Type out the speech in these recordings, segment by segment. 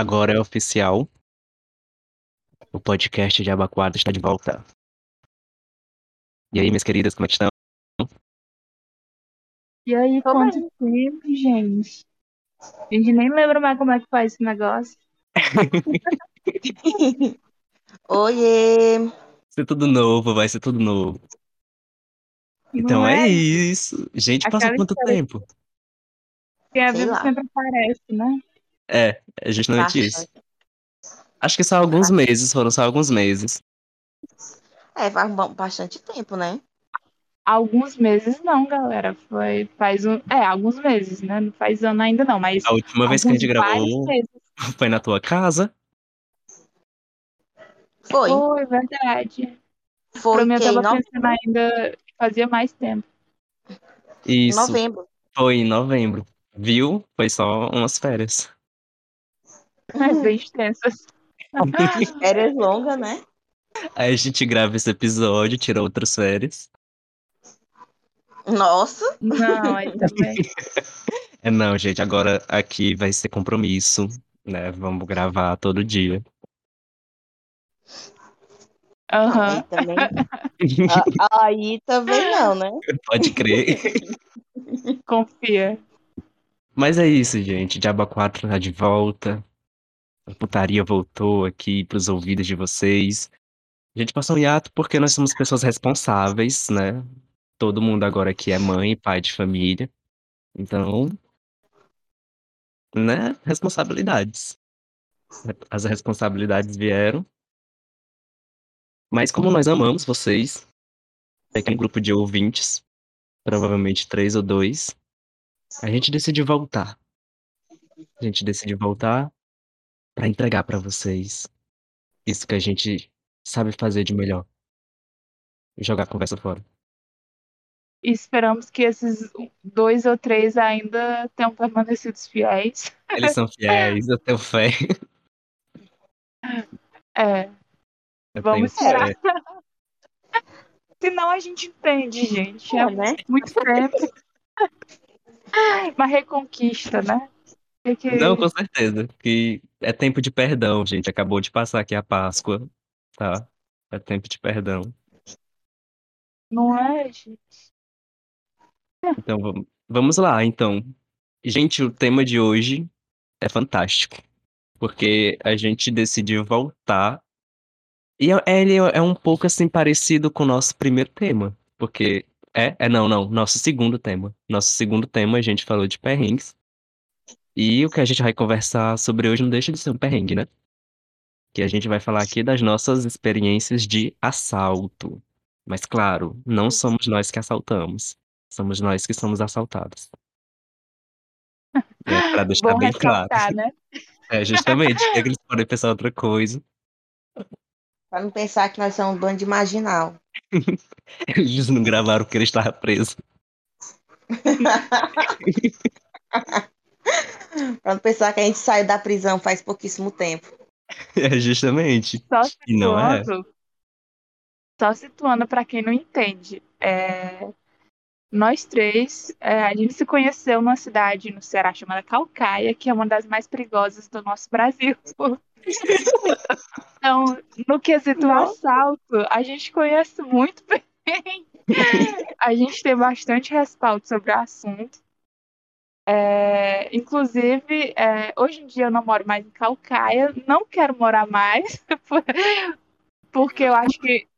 Agora é oficial. O podcast de Abacuado está de volta. E aí, minhas queridas, como é que estão? E aí, Tô quanto tempo, gente? A gente nem lembra mais como é que faz esse negócio. Oiê! Vai ser tudo novo, vai ser tudo novo. Então é é? isso. Gente, passou Aquela quanto história- tempo? Quem é Sei vivo lá. sempre aparece, né? É, é justamente isso. Bastante. Acho que só alguns meses, foram só alguns meses. É, faz ba- bastante tempo, né? Alguns meses não, galera. Foi faz um, é, alguns meses, né? Não faz ano ainda não, mas A última vez que a gente gravou meses. foi na tua casa. Foi. Foi, verdade. Foi pra mim, eu tava no- pensando ainda que fazia mais tempo. Isso, novembro. foi em novembro. Viu? Foi só umas férias. Mas bem extensas. Férias longas, né? Aí a gente grava esse episódio, tira outras férias. Nossa! Não, aí também. É não, gente, agora aqui vai ser compromisso, né? Vamos gravar todo dia. Aham. Aí também. Ah, aí também não, né? Pode crer. Confia. Mas é isso, gente. Diaba 4 tá de volta. A putaria voltou aqui pros ouvidos de vocês. A gente passou um hiato porque nós somos pessoas responsáveis, né? Todo mundo agora aqui é mãe pai de família. Então, né? Responsabilidades. As responsabilidades vieram. Mas como nós amamos vocês, tem um grupo de ouvintes, provavelmente três ou dois, a gente decidiu voltar. A gente decidiu voltar para entregar para vocês isso que a gente sabe fazer de melhor. Jogar a conversa fora. E esperamos que esses dois ou três ainda tenham permanecido fiéis. Eles são fiéis, eu tenho fé. É, Eu Vamos esperar. senão a gente entende, gente. É É, né? muito tempo. Uma reconquista, né? Que- Não, com certeza. Que é tempo de perdão, gente. Acabou de passar aqui a Páscoa, tá? É tempo de perdão. Não é, gente? Então vamos, vamos lá, então. Gente, o tema de hoje é fantástico. Porque a gente decidiu voltar. E é- ele é um pouco assim parecido com o nosso primeiro tema. Porque. É, é não, não. Nosso segundo tema. Nosso segundo tema a gente falou de perrengues. E o que a gente vai conversar sobre hoje não deixa de ser um perrengue, né? Que a gente vai falar aqui das nossas experiências de assalto. Mas claro, não somos nós que assaltamos. Somos nós que somos assaltados. É, pra deixar Bom bem claro. né? É, justamente. é que eles podem pensar outra coisa. Pra não pensar que nós somos um bando de marginal. Eles não gravaram porque ele estava preso. pra não pensar que a gente saiu da prisão faz pouquíssimo tempo. É, justamente. Só E não é? situando. Só situando para quem não entende. é, Nós três, é, a gente se conheceu numa cidade no Ceará chamada Calcaia, que é uma das mais perigosas do nosso Brasil. Então, no quesito Nossa. assalto, a gente conhece muito bem. A gente tem bastante respaldo sobre o assunto. É, inclusive, é, hoje em dia eu não moro mais em Calcaia, não quero morar mais, por- porque eu acho que.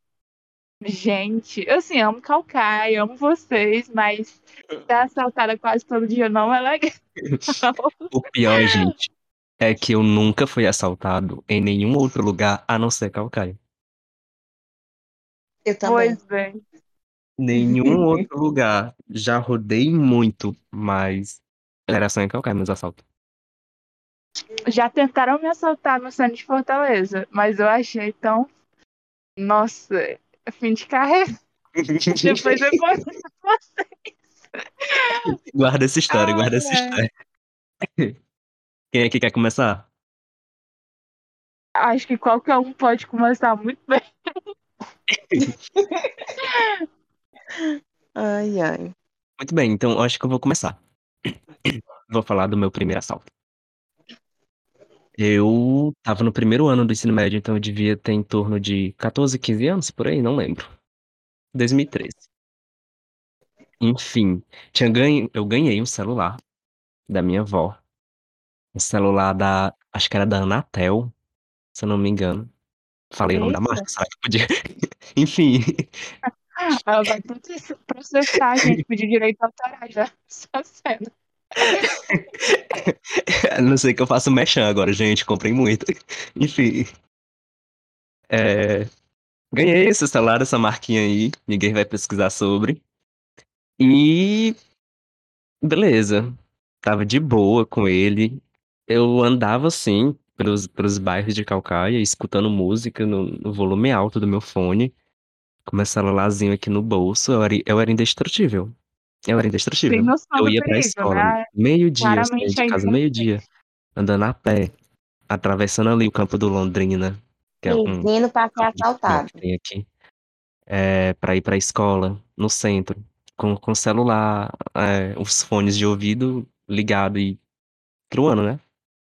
Gente, eu assim, amo Calcaia, amo vocês, mas ser assaltada quase todo dia não é legal. O pior, gente, é que eu nunca fui assaltado em nenhum outro lugar a não ser Calcaia. Eu também. Pois bem. Nenhum outro lugar. Já rodei muito, mas era em Calcaia meus assaltos. Já tentaram me assaltar no centro de Fortaleza, mas eu achei tão. Nossa, fim de carreira. Depois eu conto pra vocês. Guarda essa história, Ai, guarda essa ai. história. Quem é que quer começar? Acho que qualquer um pode começar muito bem. Ai, ai. Muito bem, então acho que eu vou começar. Vou falar do meu primeiro assalto. Eu estava no primeiro ano do ensino médio, então eu devia ter em torno de 14, 15 anos, por aí, não lembro. 2013. Enfim, tinha ganho, eu ganhei um celular da minha avó. Um celular da, acho que era da Anatel, se eu não me engano. Falei o nome da marca, será que podia? Enfim, Ela vai processar a gente, pedir direito autoral já. Só sendo. a não sei que eu faço mechan agora, gente, comprei muito. Enfim, é, ganhei esse celular, essa marquinha aí, ninguém vai pesquisar sobre. E beleza, tava de boa com ele. Eu andava assim pelos, pelos bairros de Calcaia, escutando música no, no volume alto do meu fone, com meu celularzinho aqui no bolso. Eu era, eu era indestrutível. Eu era indestrutível. Tem noção Eu ia pra perigo, escola, né? meio-dia, eu saía de é casa meio-dia, andando a pé, atravessando ali o campo do Londrina, que é um Pedindo pra ser assaltado. tem aqui, é, pra ir pra escola, no centro, com, com celular, é, os fones de ouvido ligado e truando, né?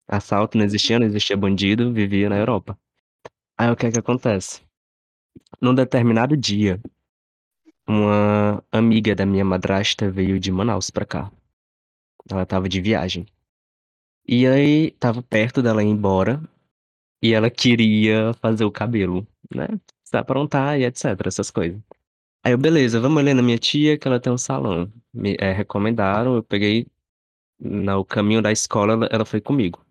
Assalto não existia, não existia bandido, vivia na Europa. Aí o que é que acontece? Num determinado dia, uma amiga da minha madrasta veio de Manaus pra cá. Ela tava de viagem. E aí, tava perto dela ir embora. E ela queria fazer o cabelo, né? Se aprontar e etc, essas coisas. Aí eu, beleza, vamos ali na minha tia que ela tem um salão. Me é, recomendaram, eu peguei no caminho da escola, ela, ela foi comigo.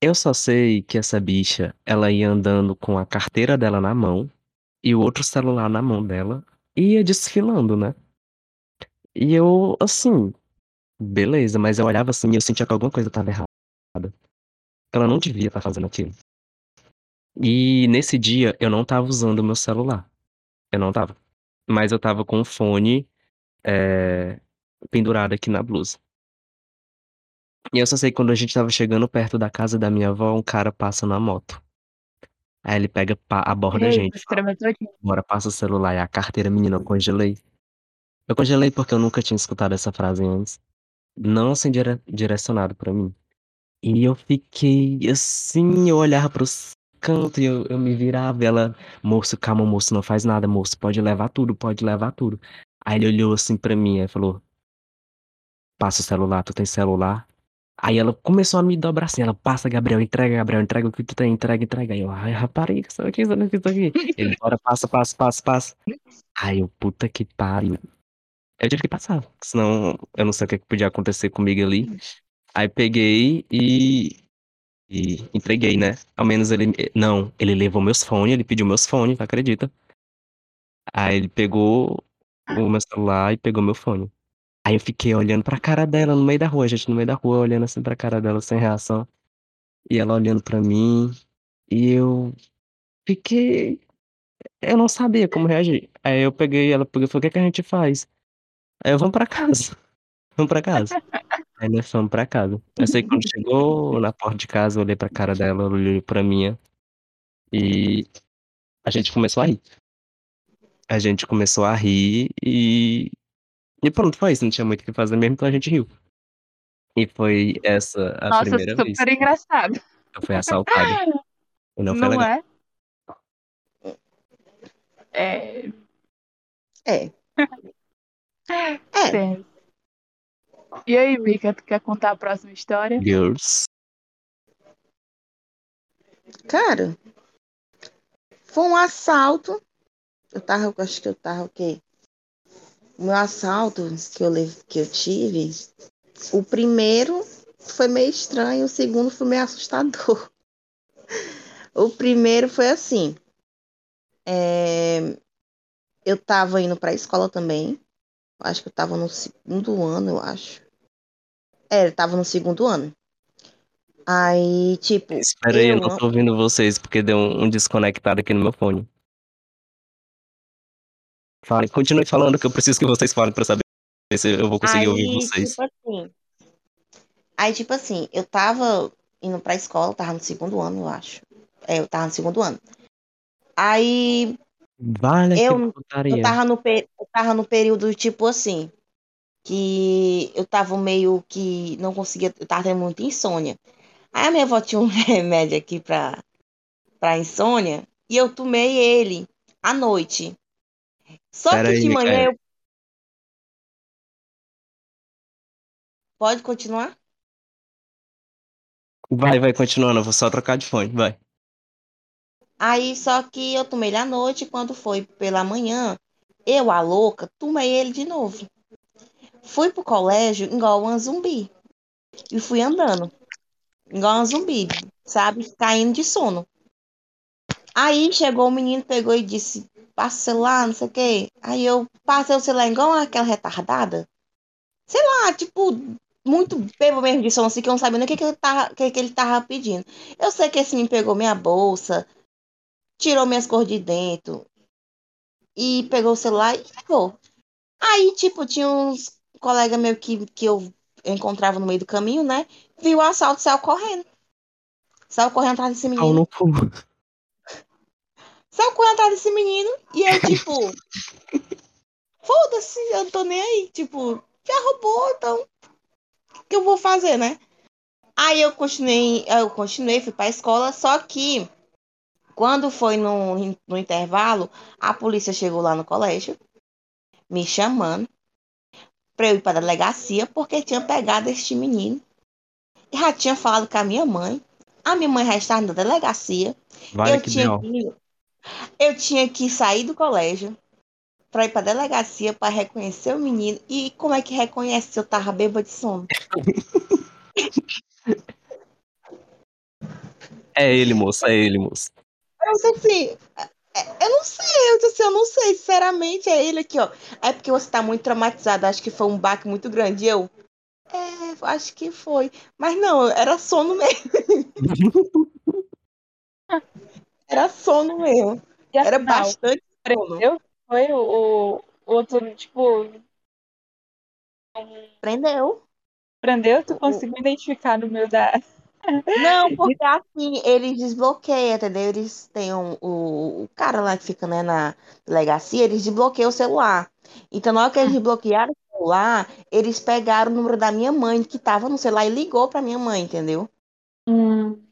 Eu só sei que essa bicha, ela ia andando com a carteira dela na mão e o outro celular na mão dela e ia desfilando, né? E eu, assim, beleza, mas eu olhava assim e eu sentia que alguma coisa tava errada. Ela não devia estar fazendo aquilo. E nesse dia eu não tava usando o meu celular. Eu não tava. Mas eu tava com o fone é, pendurado aqui na blusa. E eu só sei que quando a gente tava chegando perto da casa da minha avó, um cara passa na moto. Aí ele pega, aborda a Ei, gente. você escreveu todinho. Bora, passa o celular e a carteira, menina, eu congelei. Eu congelei porque eu nunca tinha escutado essa frase antes. Não assim dire- direcionado pra mim. E eu fiquei assim, eu olhava pros cantos e eu, eu me virava. Ela, moço, calma, moço, não faz nada, moço, pode levar tudo, pode levar tudo. Aí ele olhou assim pra mim e falou: Passa o celular, tu tem celular? Aí ela começou a me dobrar assim, ela passa, Gabriel, entrega, Gabriel, entrega o que tu tem, entrega, entrega. Aí eu, ai, rapariga, isso aqui, isso aqui, isso aqui. Ele, bora, passa, passa, passa, passa. Aí eu, puta que pariu. Eu tive que passar, senão eu não sei o que que podia acontecer comigo ali. Aí peguei e, e entreguei, né? Ao menos ele. Não, ele levou meus fones, ele pediu meus fones, acredita? Aí ele pegou o meu celular e pegou meu fone. Aí eu fiquei olhando pra cara dela no meio da rua, gente, no meio da rua, olhando assim pra cara dela sem reação. E ela olhando pra mim. E eu fiquei. Eu não sabia como reagir. Aí eu peguei, ela pegou e o que, é que a gente faz? Aí eu, vamos pra casa. Vamos pra casa. Aí nós fomos pra casa. Eu sei que quando chegou na porta de casa, eu olhei pra cara dela, ela olhou pra minha. E a gente começou a rir. A gente começou a rir e. E pronto, foi isso. Não tinha muito o que fazer mesmo, então a gente riu. E foi essa a Nossa, primeira vez. super engraçado. Eu fui assaltado. E não foi Não legal. é? É. É. É. E aí, Mika, tu quer contar a próxima história? Girls. Cara, foi um assalto. Eu tava, eu acho que eu tava o quê? Meu assalto que eu, que eu tive, o primeiro foi meio estranho, o segundo foi meio assustador. O primeiro foi assim. é, eu tava indo pra escola também. Acho que eu tava no segundo ano, eu acho. É, eu tava no segundo ano. Aí, tipo, Espera aí, eu não tô ouvindo vocês porque deu um, um desconectado aqui no meu fone. Falem, continue falando que eu preciso que vocês falem pra saber se eu vou conseguir ouvir Aí, vocês. tipo assim. Aí, tipo assim, eu tava indo pra escola, tava no segundo ano, eu acho. É, eu tava no segundo ano. Aí Vale eu- eu tava no, eu tava no período, tipo assim, que eu tava meio que não conseguia, eu tava tendo muita insônia. Aí a minha avó tinha um remédio aqui pra, pra insônia e eu tomei ele à noite. Só Pera que aí, de manhã Micaela. eu. Pode continuar? Vai, vai, continuando. Eu vou só trocar de fone, vai. Aí só que eu tomei ele à noite, quando foi pela manhã, eu, a louca, tomei ele de novo. Fui pro colégio igual uma zumbi. E fui andando. Igual uma zumbi, sabe? Caindo de sono. Aí chegou o menino, pegou e disse, passa o celular, não sei o quê. Aí eu passei o celular igual aquela retardada. Sei lá, tipo, muito bebo mesmo de sono, assim, que eu não sabia nem o que, que, ele tava, que, que ele tava pedindo. Eu sei que esse menino pegou minha bolsa, tirou minhas cores de dentro e pegou o celular e levou. Aí, tipo, tinha uns colegas meus que, que eu encontrava no meio do caminho, né? Viu o assalto e saiu correndo. Saiu correndo atrás desse Pau menino. no cu. Saiu correndo atrás desse menino e eu, tipo, foda-se, eu não tô nem aí. Tipo, já roubou, então o que eu vou fazer, né? Aí eu continuei, eu continuei, fui pra escola, só que quando foi no, no intervalo, a polícia chegou lá no colégio, me chamando pra eu ir pra delegacia, porque tinha pegado este menino. E já tinha falado com a minha mãe. A minha mãe já estava na delegacia. Vale eu tinha deu. Eu tinha que sair do colégio para ir para delegacia para reconhecer o menino e como é que reconhece se eu tava bêbada de sono? É ele, moço, é ele, moço. Eu disse assim, é, eu não sei, eu disse assim, eu não sei, sinceramente é ele aqui, ó. É porque você tá muito traumatizado, acho que foi um baque muito grande. E eu, é, acho que foi, mas não, era sono mesmo, era sono mesmo, E era afinal, bastante sono. prendeu? Foi o, o outro, tipo, Prendeu. prendeu? Tu conseguiu identificar no meio da. Não, porque assim, eles desbloqueiam, entendeu? Eles têm um, o, o cara lá que fica né, na delegacia, eles desbloqueiam o celular. Então, na hora que eles desbloquearam o celular, eles pegaram o número da minha mãe, que tava no celular, e ligou pra minha mãe, entendeu? Hum,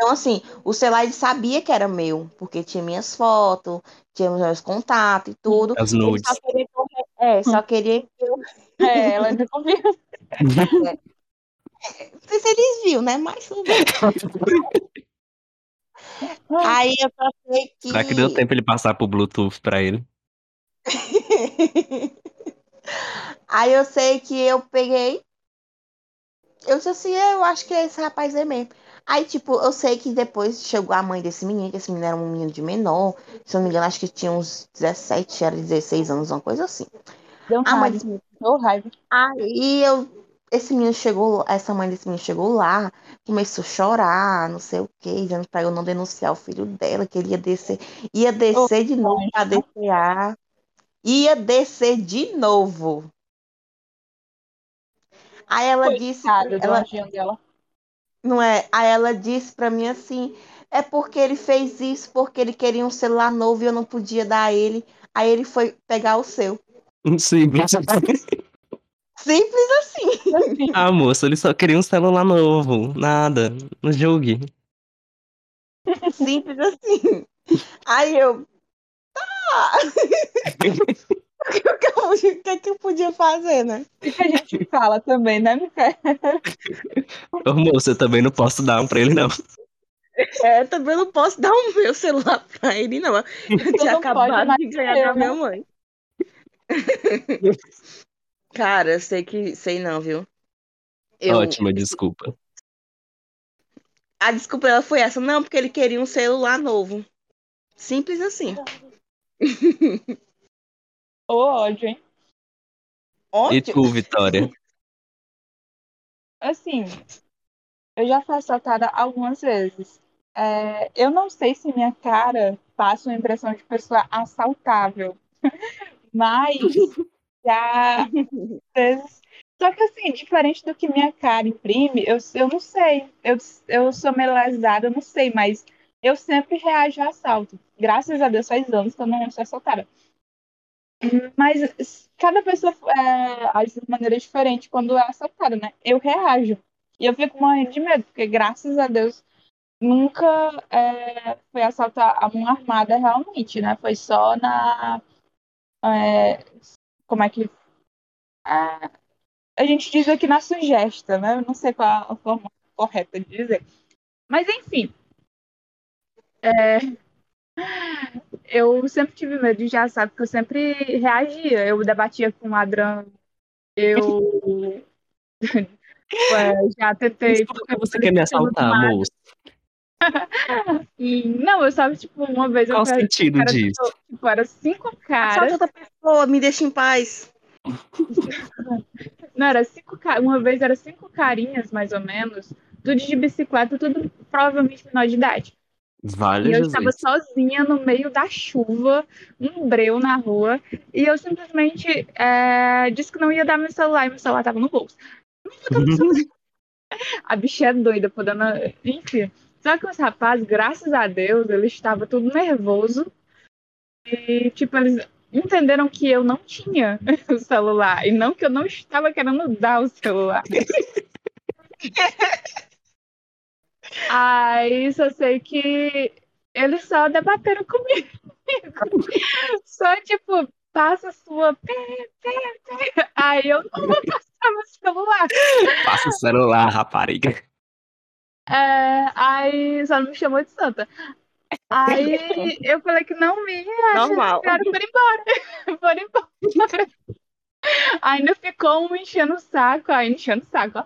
Então, assim, o celular ele sabia que era meu, porque tinha minhas fotos, tinha meus contatos e tudo. As nudes. só queria é, só queria que eu. é, ela ainda confia. Não sei se eles viram, né? Mas tudo bem. Aí eu só sei que. Será que deu tempo ele passar pro Bluetooth pra ele? Aí eu sei que eu peguei. Eu disse assim, eu acho que esse rapaz é mesmo. Aí, tipo, eu sei que depois chegou a mãe desse menino, que esse menino era um menino de menor. Se eu não me engano, acho que tinha uns 17, era 16 anos, uma coisa assim. Deu A mãe raiva. desse menino. Deu raiva. Aí eu. Esse menino chegou, essa mãe desse menino chegou lá, começou a chorar, não sei o quê, dizendo pra eu não denunciar o filho dela, que ele ia descer, ia descer de novo pra DCA. Ia descer de novo. Aí ela disse, Coitada do ela, dela. Não é? Aí ela disse pra mim assim, é porque ele fez isso, porque ele queria um celular novo e eu não podia dar a ele. Aí ele foi pegar o seu. Simples. Simples assim. Ah, moço, ele só queria um celular novo. Nada. Não julgue. Simples assim. Aí eu. Tá. o, que, que eu, o que, que eu podia fazer, né? o que a gente fala também, né, Micael? Ô, moço, eu também não posso dar um pra ele, não. É, também não posso dar o meu celular pra ele, não. Eu tinha não pode acabado de ganhar eu, da né? minha mãe. Cara, eu sei que. Sei não, viu? Eu, Ótima desculpa. A desculpa dela foi essa. Não, porque ele queria um celular novo. Simples assim. Ô, ódio, hein? E Ótimo. tu, Vitória? Assim, eu já fui assaltada algumas vezes. É, eu não sei se minha cara passa uma impressão de pessoa assaltável, mas já. Só que assim, diferente do que minha cara imprime, eu, eu não sei. Eu, eu sou meio lesada, eu não sei, mas eu sempre reajo a assalto. Graças a Deus faz anos que eu não sou assaltada. Mas cada pessoa é, age de maneira diferente quando é assaltada, né? Eu reajo. E eu fico morrendo de medo, porque graças a Deus nunca é, foi assaltar a mão armada realmente, né? Foi só na. É, como é que. É, a gente diz aqui na sugesta, né? Eu não sei qual a forma correta de dizer. Mas enfim. É, eu sempre tive medo de assalto, porque eu sempre reagia. Eu debatia com o ladrão. Eu. É, já tentei. Por que você quer me assaltar, moço? Não, eu sabe, tipo, uma vez Qual eu o sentido disso? Tipo, era cinco caras. Assalta outra pessoa, me deixa em paz. Não, era cinco ca- Uma vez era cinco carinhas, mais ou menos, tudo de bicicleta, tudo provavelmente menor de idade. Vale, E eu Jesus. estava sozinha no meio da chuva, um breu na rua, e eu simplesmente é, disse que não ia dar meu celular, e meu celular estava no bolso. A bicha é doida, podendo. Enfim. Só que os rapazes, graças a Deus, eles estavam tudo nervoso. E, tipo, eles entenderam que eu não tinha o celular. E não que eu não estava querendo dar o celular. Aí só sei que eles só debateram comigo. Só, tipo, passa a sua. Aí eu não vou passar meu celular. Passa o celular, rapariga. É, aí só não me chamou de santa. Aí eu falei que não me. Normal. Foram embora. Foram embora. Ainda ficou um enchendo o saco, aí enchendo o saco, ó.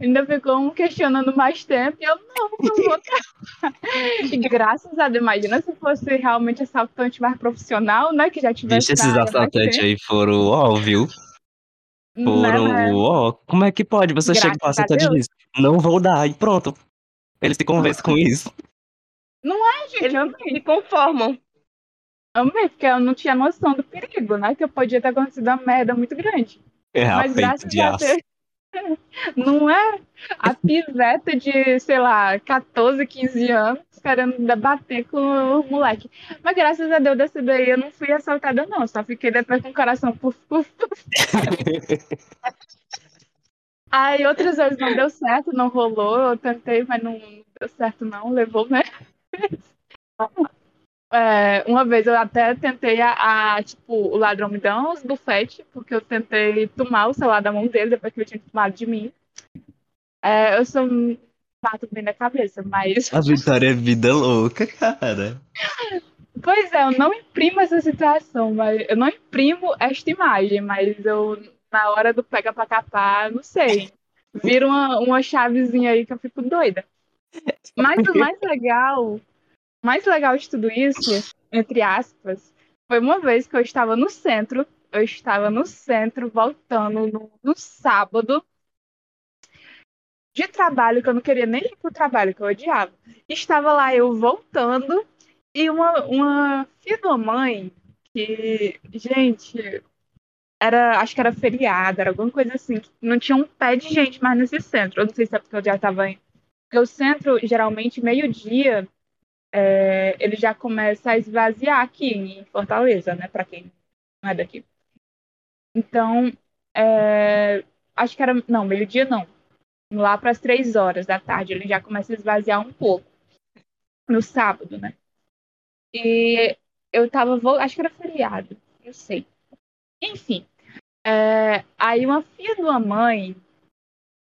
Ainda ficou um questionando mais tempo e eu não, não vou. E graças a Deus, imagina se fosse realmente assaltante mais profissional, né? Que já tivesse. Vixe, esses mais assaltantes aí foram ó, viu? né, Foram né? ó. Como é que pode? Você chega Graças a assaltante e Deus. diz, não vou dar, e pronto. Eles se conversam com isso. Ai, gente, Eles eu se conformam. Amei, porque eu não tinha noção do perigo, né? Que eu podia ter acontecido uma merda muito grande. É Mas graças a. Deus. Não é a piveta de, sei lá, 14, 15 anos querendo debater com o moleque. Mas graças a Deus dessa daí eu não fui assaltada, não. Só fiquei depois com o coração puf, puf, puf. Aí outras vezes não deu certo, não rolou. Eu tentei, mas não deu certo, não. Levou mesmo. É, uma vez eu até tentei a, a, tipo, o ladrão me deu uns bufete, porque eu tentei tomar o celular da mão dele depois que ele tinha tomado de mim. É, eu sou um pato bem da cabeça, mas. A Vitória é vida louca, cara. Pois é, eu não imprimo essa situação, mas eu não imprimo esta imagem, mas eu, na hora do pega pra capar, não sei. Vira uma, uma chavezinha aí que eu fico doida. Mas o mais legal, mais legal de tudo isso, entre aspas, foi uma vez que eu estava no centro, eu estava no centro, voltando no, no sábado, de trabalho, que eu não queria nem ir pro trabalho, que eu odiava. Estava lá eu voltando, e uma, uma filha mãe, que, gente, era, acho que era feriado, era alguma coisa assim, que não tinha um pé de gente mais nesse centro. Eu não sei se é porque eu já estava em. Porque o centro, geralmente, meio-dia, é, ele já começa a esvaziar aqui em Fortaleza, né? Para quem não é daqui. Então, é, acho que era. Não, meio-dia não. Lá para as três horas da tarde, ele já começa a esvaziar um pouco. No sábado, né? E eu tava. Acho que era feriado, eu sei. Enfim. é, aí uma filha de uma mãe,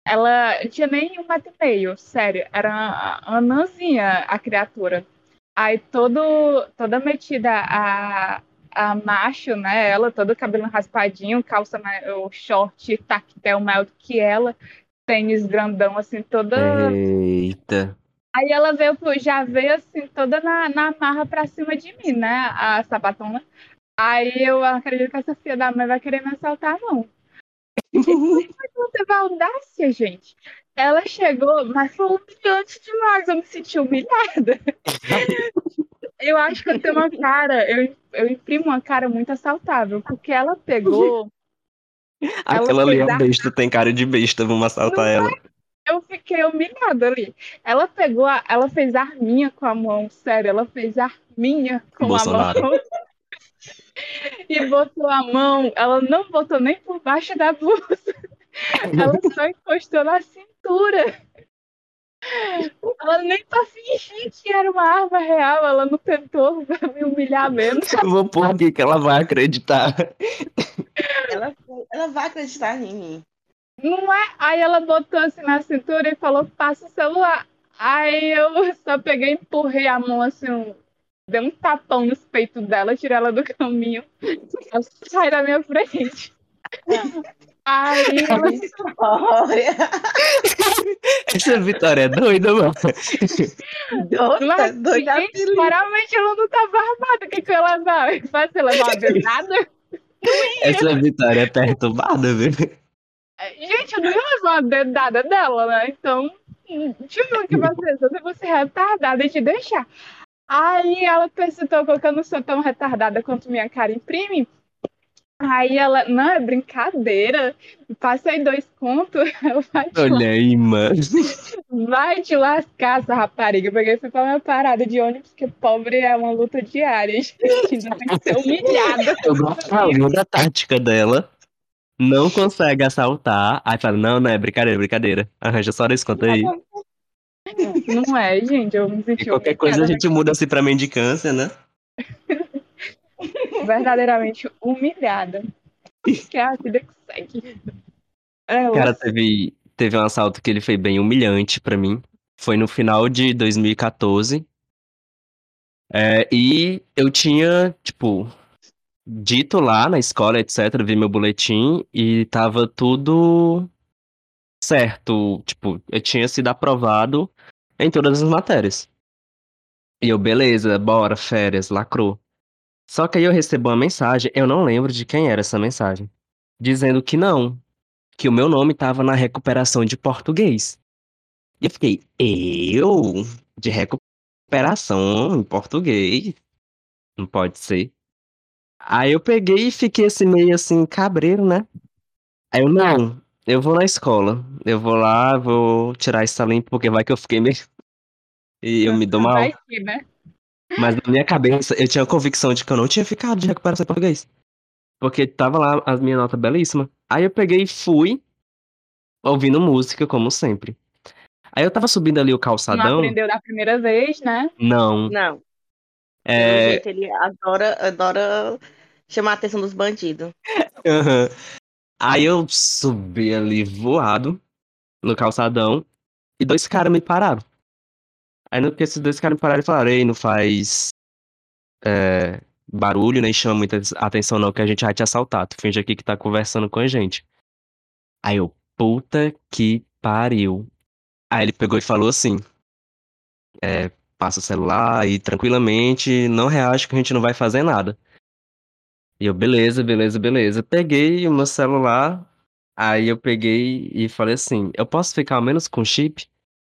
ela não tinha nem um metro e meio, sério. Era uma anãzinha a criatura. Aí todo, toda metida a, a macho, né? Ela, todo cabelo raspadinho, calça, o short tactel maior do que ela, tênis grandão, assim, toda. Eita. Aí ela veio, já veio assim, toda na, na marra pra cima de mim, né? A sabatona. Aí eu acredito que essa filha da mãe vai querer me assaltar, não. Não teve audácia, gente. Ela chegou, mas foi humilhante demais. Eu me senti humilhada. Eu acho que eu tenho uma cara, eu, eu imprimo uma cara muito assaltável, porque ela pegou, Aquela ali é fez a a- besta, tem cara de besta, vamos assaltar ela. eu fiquei humilhada ali. Ela pegou, a- ela fez arminha com a mão, sério, ela fez arminha com Bolsonaro. a mão. E botou a mão, ela não botou nem por baixo da blusa. ela só encostou na cintura. Ela nem tá fingindo que era uma arma real, ela não tentou me humilhar mesmo. Eu vou pôr aqui que ela vai acreditar. Ela, ela vai acreditar em mim. Não é? Aí ela botou assim na cintura e falou: passa o celular. Aí eu só peguei e empurrei a mão assim, dei um tapão nos peitos dela, tirei ela do caminho. Ela sai da minha frente. Aí ela Olha, Essa Vitória é doida, mano. doida, Mas, doida apelido. claramente ela não tava armada. O que, que eu ia levar? Eu faço eu levar uma dedada? Essa Vitória é perturbada, viu? Gente, eu não ia levar uma dedada dela, né? Então, deixa eu ver o que fazer. Só se fosse retardada e te deixar. Aí ela perguntou que eu não sou tão retardada quanto minha cara imprime. Aí ela, não, é brincadeira. Passei dois contos. Eu vai te, Olha aí, mano. vai te lascar, essa rapariga. Eu peguei e fui pra minha parada de ônibus, porque pobre é uma luta diária. Gente, ainda tem que ser humilhada. Eu gosto da tática dela. Não consegue assaltar. Aí fala, não, não, é brincadeira, brincadeira. Arranja só desse conto aí. Não é, gente. Eu me senti E qualquer coisa a gente muda assim pra mendicância, né? verdadeiramente humilhada. Que é a vida que segue. É, Cara, teve, teve um assalto que ele foi bem humilhante pra mim. Foi no final de 2014. É, e eu tinha, tipo, dito lá na escola, etc., vi meu boletim e tava tudo certo. Tipo, eu tinha sido aprovado em todas as matérias. E eu, beleza, bora, férias, lacrou. Só que aí eu recebo uma mensagem, eu não lembro de quem era essa mensagem, dizendo que não, que o meu nome tava na recuperação de português. E eu fiquei, eu? De recuperação em português? Não pode ser. Aí eu peguei e fiquei assim, meio assim, cabreiro, né? Aí eu, não, eu vou na escola. Eu vou lá, vou tirar essa limpa, porque vai que eu fiquei meio. E eu me dou mal. Né? Mas na minha cabeça, eu tinha a convicção de que eu não tinha ficado de recuperação em português. Porque tava lá as minhas notas belíssimas. Aí eu peguei e fui ouvindo música, como sempre. Aí eu tava subindo ali o Não calçadão. aprendeu da primeira vez, né? Não. Não, É. jeito ele adora, adora chamar a atenção dos bandidos. aham. Aí eu subi ali voado no calçadão e dois caras me pararam. Aí no que esses dois caras me pararam e falaram, ei, não faz é, barulho, nem chama muita atenção não, que a gente vai te assaltar. Tu finge aqui que tá conversando com a gente. Aí eu, puta que pariu. Aí ele pegou e falou assim, é, passa o celular aí tranquilamente, não reage que a gente não vai fazer nada. E eu, beleza, beleza, beleza. Peguei o meu celular, aí eu peguei e falei assim, eu posso ficar ao menos com chip?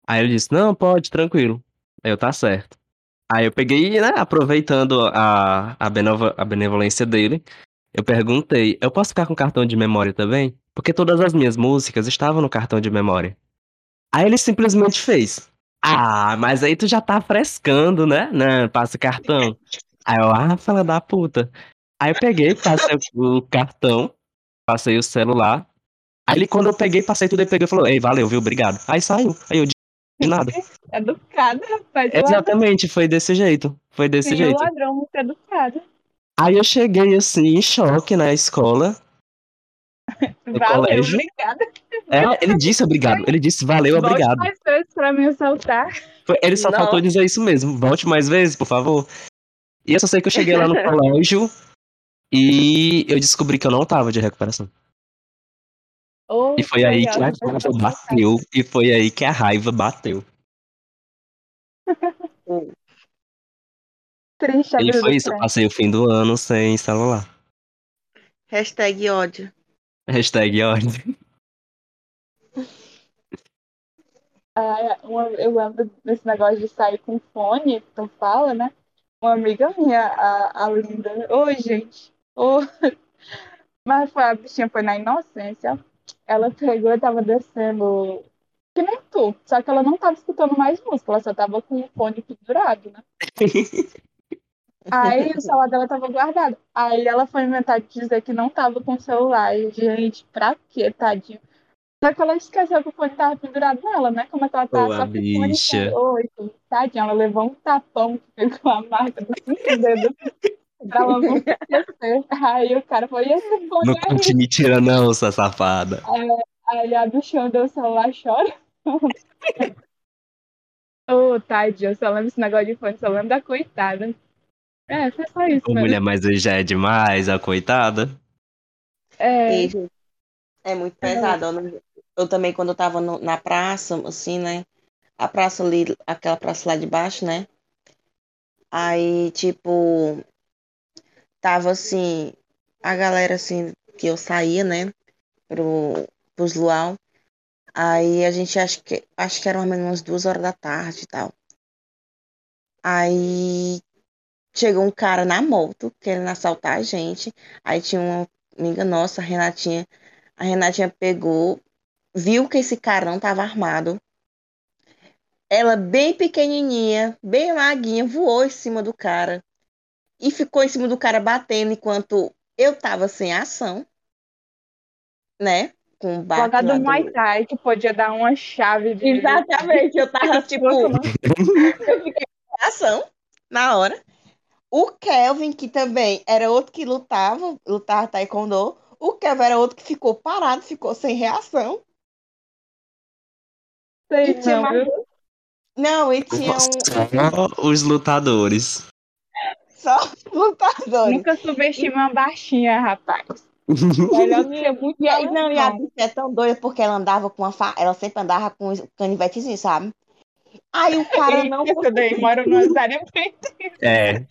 Aí ele disse, não, pode, tranquilo. Aí eu, tá certo. Aí eu peguei, né, aproveitando a, a, a benevolência dele, eu perguntei, eu posso ficar com cartão de memória também? Porque todas as minhas músicas estavam no cartão de memória. Aí ele simplesmente fez. Ah, mas aí tu já tá frescando, né? Né, passa cartão. Aí eu, ah, fala da puta. Aí eu peguei, passei o cartão, passei o celular. Aí ele, quando eu peguei, passei tudo, ele pegou e falou, ei, valeu, viu, obrigado. Aí saiu. Aí eu, de de nada. Educado, rapaz. Exatamente, foi desse jeito. Foi desse Sim, o jeito. ladrão muito educado. Aí eu cheguei assim, em choque na escola. No Valeu, colégio. obrigada. É, ele disse obrigado. Ele disse valeu, Volte obrigado. mais vezes pra me assaltar. Ele só Não. faltou dizer isso mesmo. Volte mais vezes, por favor. E eu só sei que eu cheguei lá no colégio e eu descobri que eu não tava de recuperação. Oh, E foi aí que a raiva bateu. E foi aí que a raiva bateu. Triste E foi isso. Eu passei o fim do ano sem celular. Hashtag ódio. Hashtag ordem. Ah, uma- eu lembro desse negócio de sair com fone, que tu fala, né? Uma amiga minha, a, a Linda. Oi, gente. Mas foi, a bichinha foi na inocência. Ela pegou e tava descendo. Que nem tu. Só que ela não tava escutando mais música, ela só tava com o fone pendurado, né? Aí o celular dela tava guardado. Aí ela foi inventar de dizer que não tava com o celular. E, gente, pra quê, tadinho? Só que ela esqueceu que o fone tava pendurado nela, né? Como é que ela tá Ô, a só com o fone bicha. Tadinha, ela levou um tapão que ficou a marca cinco dedos pra ela não esquecer. Aí o cara falou, e esse fone Não aí? conte mentira, não, sua safada. Aí ele abre o chão, deu o celular, chora. Ô, tadinha, eu só lembro esse negócio de fone, só lembro da coitada. É, foi só isso Ô, mulher, mas aí já é demais, a coitada. É, E, é muito pesado. Eu, não- eu também, quando eu tava no- na praça, assim, né? A praça ali, aquela praça lá de baixo, né? Aí, tipo, tava assim, a galera assim, que eu saía, né? Pro, pros luau. Aí a gente acho que acho que eram mais ou menos duas horas da tarde e tal. Aí chegou um cara na moto querendo assaltar a gente. Aí tinha uma amiga nossa, a Renatinha. A Renatinha pegou, viu que esse cara não armado. Ela, bem pequenininha, bem maguinha, voou em cima do cara. E ficou em cima do cara batendo enquanto eu tava sem ação. Né? Com o bate jogar do Muay Thai, que podia dar uma chave de. Exatamente, eu tava tipo. Eu fiquei sem ação na hora. O Kelvin, que também era outro que lutava, lutava taekwondo. O Kelvin era outro que ficou parado, ficou sem reação. Sei E tinha não, mais... viu? Não, e tinha um... Só os lutadores. Só lutadores. Nunca subestima uma baixinha, rapaz. Muito E aí, não, e a bicha é tão doida porque ela andava com uma fa... ela sempre andava com um canivetezinho, sabe? Aí o cara não Essa daí mora preta. É.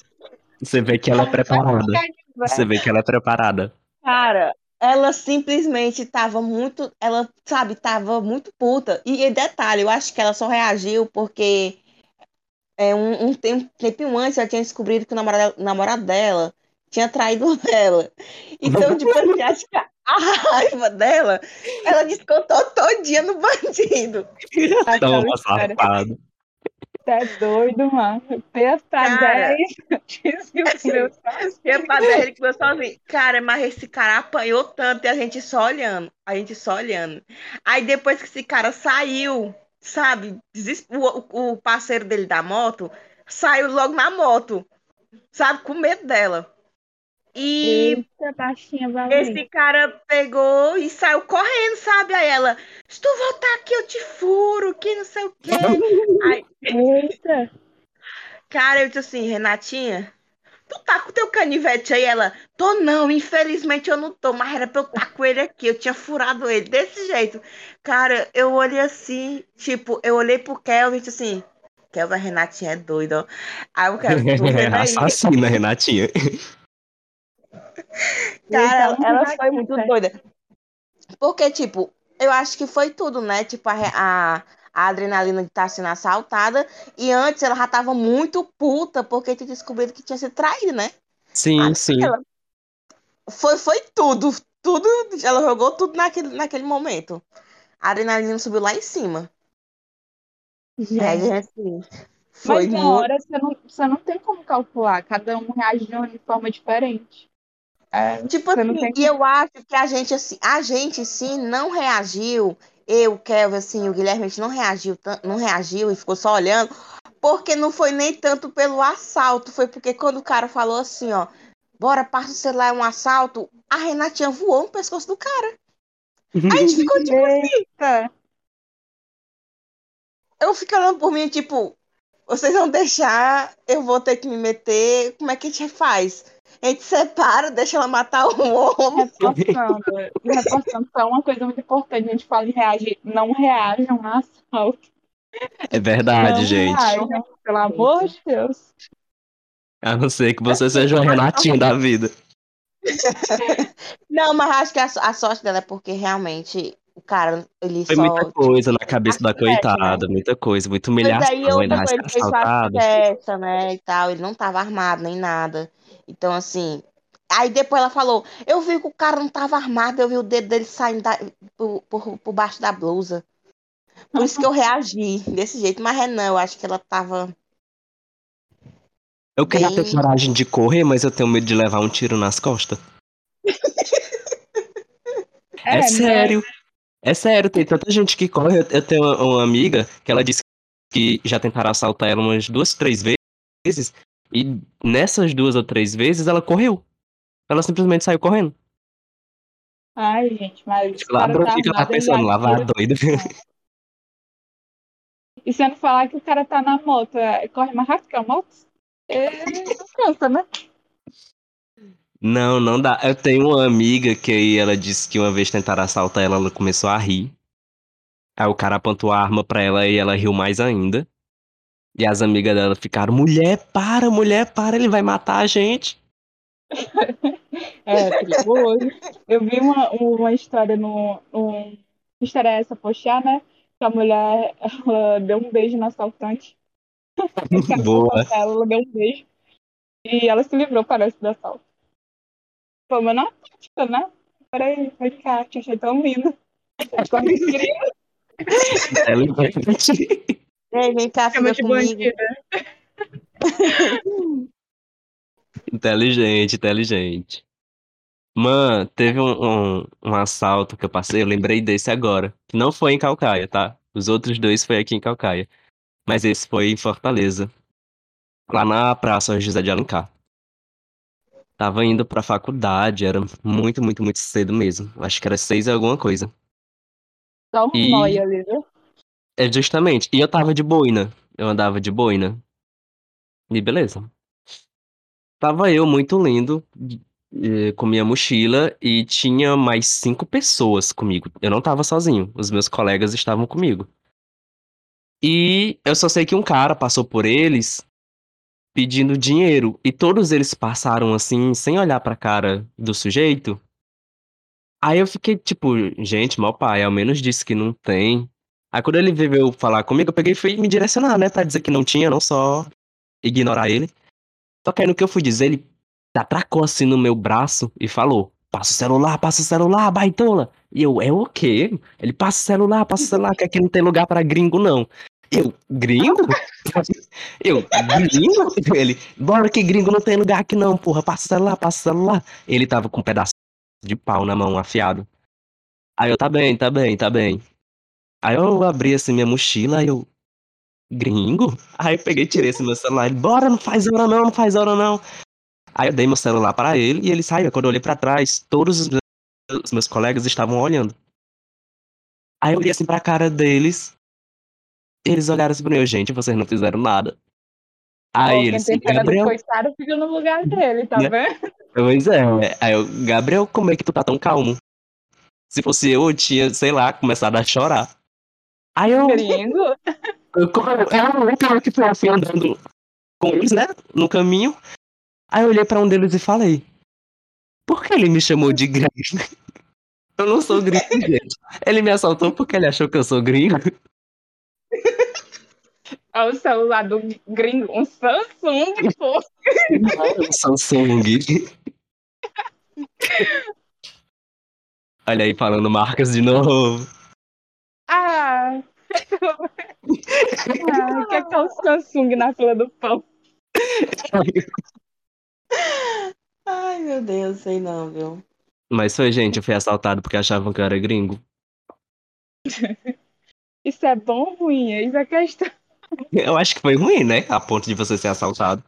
Você vê que ela é preparada. Você vê que ela é preparada. Cara, ela simplesmente tava muito, ela, sabe, tava muito puta. E, e detalhe, eu acho que ela só reagiu porque é, um, um tempo, tempinho antes ela tinha descobrido que o namorado, namorado dela tinha traído ela. Então, tipo assim, acho que a raiva dela, ela descontou todinha no bandido. Aquela Toma, história. safado. Tá doido, mano. P pra Cara. 10. Disse o meu E a padre, ele começou assim, cara, mas esse cara apanhou tanto e a gente só olhando, a gente só olhando. Aí depois que esse cara saiu, sabe, o, o parceiro dele da moto saiu logo na moto, sabe, com medo dela. E Eita, baixinha esse cara pegou e saiu correndo, sabe? Aí ela, se tu voltar aqui eu te furo, que não sei o quê. Aí, Eita. Cara, eu disse assim, Renatinha, tu tá com teu canivete aí? Ela, tô não, infelizmente eu não tô, mas era pra eu estar com ele aqui, eu tinha furado ele desse jeito. Cara, eu olhei assim, tipo, eu olhei pro Kelvin e disse assim, Kelvin, a Renatinha é doida, ó. Aí o Kelvin, vendo aí. Assassina, Renatinha. Cara, Então, ela foi muito certo. doida. Porque, tipo, eu acho que foi tudo, né? Tipo, a, a, a adrenalina de estar sendo assaltada. E antes ela já tava muito puta porque tinha descobrido que tinha sido traída, né? Sim, sim. ela- Foi, foi tudo. Tudo. Ela jogou tudo naquele, naquele momento. A adrenalina subiu lá em cima. Aí, Gente. assim, foi Mas na muito. hora você não, você não tem como calcular. Cada um reage de uma forma diferente. É, Tipo assim, e eu acho que a gente, assim, a gente sim não reagiu. Eu, Kelvin, assim, o Guilherme, a gente não reagiu, não reagiu e ficou só olhando, porque não foi nem tanto pelo assalto, foi porque quando o cara falou assim, ó, bora, passa o celular, é um assalto, a Renatinha voou no pescoço do cara. Aí a gente ficou tipo assim, eu fico olhando por mim, tipo, vocês vão deixar, eu vou ter que me meter, como é que a gente faz? A gente separa, deixa ela matar o homem. Reforçando. Reforçando só uma coisa muito importante. A gente fala em reagir. Não reajam a assalto. É verdade, não gente. reajam, pelo amor de Deus. A não ser que você seja o Renatinho da vida. Não, mas acho que a, a sorte dela é porque realmente o cara, ele Foi só. muita coisa na cabeça da Acontece, coitada, muita coisa, muita Mas humilhação, aí eu ainda mais ele sua assaltado. festa, né? E tal. Ele não tava armado nem nada. Então, assim. Aí depois ela falou: Eu vi que o cara não tava armado, eu vi o dedo dele saindo da, por, por, por baixo da blusa. Por isso que eu reagi desse jeito. Mas é não, eu acho que ela tava. Eu queria ter bem- coragem de correr, mas eu tenho medo de levar um tiro nas costas. É, né? sério. É sério, tem tanta gente que corre. Eu, eu tenho uma, uma amiga que ela disse que já tentaram assaltar ela umas duas, três vezes. E nessas duas ou três vezes ela correu. Ela simplesmente saiu correndo. Ai, gente, mas. Lá cara tá fica lá armado, ele pensando, lá vai atira. doida. E se eu não falar que o cara tá na moto, é, corre mais rápido que a moto? É, não cansa, né? Não, não dá. Eu tenho uma amiga que aí ela disse que uma vez tentaram assaltar ela, ela começou a rir. Aí o cara apontou a arma pra ela e ela riu mais ainda. E as amigas dela ficaram, mulher, para, mulher, para, ele vai matar a gente. É, perigoso. Eu vi uma, uma história no. Um, história é essa, poxar, né? Que a mulher ela deu um beijo no assaltante. Boa. ela, ela deu um beijo. E ela se livrou, parece, do assalto. Pô, mas não é tática, né? Peraí, vai cá, te achei tão lindo. Quando eu queria Ela. Ei, vem cá, chama fica de comigo. bandida. Inteligente, inteligente. Mano, teve um, um, um assalto que eu passei, eu lembrei desse agora. Que não foi em Calcaia, tá? Os outros dois foi aqui em Calcaia. Mas esse foi em Fortaleza. Lá na Praça José de Alencar. Tava indo pra faculdade, era muito, muito, muito cedo mesmo. Acho que era seis e alguma coisa. Só um E- nóia ali, viu? É justamente. E eu tava de boina. Eu andava de boina. E beleza. Tava eu muito lindo, eh, com minha mochila, e tinha mais cinco pessoas comigo. Eu não tava sozinho, os meus colegas estavam comigo. E eu só sei que um cara passou por eles pedindo dinheiro. E todos eles passaram assim, sem olhar pra cara do sujeito. Aí eu fiquei tipo, gente, meu pai, ao menos disse que não tem. Aí quando ele veio falar comigo, eu peguei e fui me direcionar, né? Pra dizer que não tinha, não só ignorar ele. Só que aí no que eu fui dizer, ele atracou assim no meu braço e falou: Passa o celular, passa o celular, baitola. E eu, é o quê? Ele passa o celular, passa o celular, que aqui não tem lugar pra gringo, não. Eu, gringo? Eu, gringo? Ele, bora que gringo não tem lugar aqui não, porra, passa o celular, passa o celular. Ele tava com um pedaço de pau na mão, afiado. Aí eu, tá bem, tá bem, tá bem. Aí eu abri assim minha mochila, aí eu, gringo? Aí eu peguei e tirei esse meu celular. Ele, bora, não faz hora não, não faz hora não. Aí eu dei meu celular pra ele e ele saiu. Quando eu olhei pra trás, todos os meus, os meus colegas estavam olhando. Aí eu olhei assim pra cara deles. Eles olharam assim pra mim, eu, gente, vocês não fizeram nada. Aí eles, quem tem cara Gabriel, do coitado fica no lugar dele, tá Né? vendo? Pois é. Aí eu, Gabriel, como é que tu tá tão calmo? Se fosse eu, eu tinha, sei lá, começado a chorar. Aí eu, Gringo. eu, eu, eu tava que foi assim andando com eles, né? No caminho. Aí eu olhei pra um deles e falei: Por que ele me chamou de gringo? Eu não sou gringo, gente. Ele me assaltou porque ele achou que eu sou gringo. Olha o celular do gringo, um Samsung, pô. Samsung. Olha aí, falando marcas de novo. Ah! quer que é o Samsung na fila do pão? Ai, meu Deus, sei não, viu? Mas foi, gente, eu fui assaltado porque achavam que eu era gringo. Isso é bom ou ruim? Eis a questão. Eu acho que foi ruim, né? A ponto de você ser assaltado.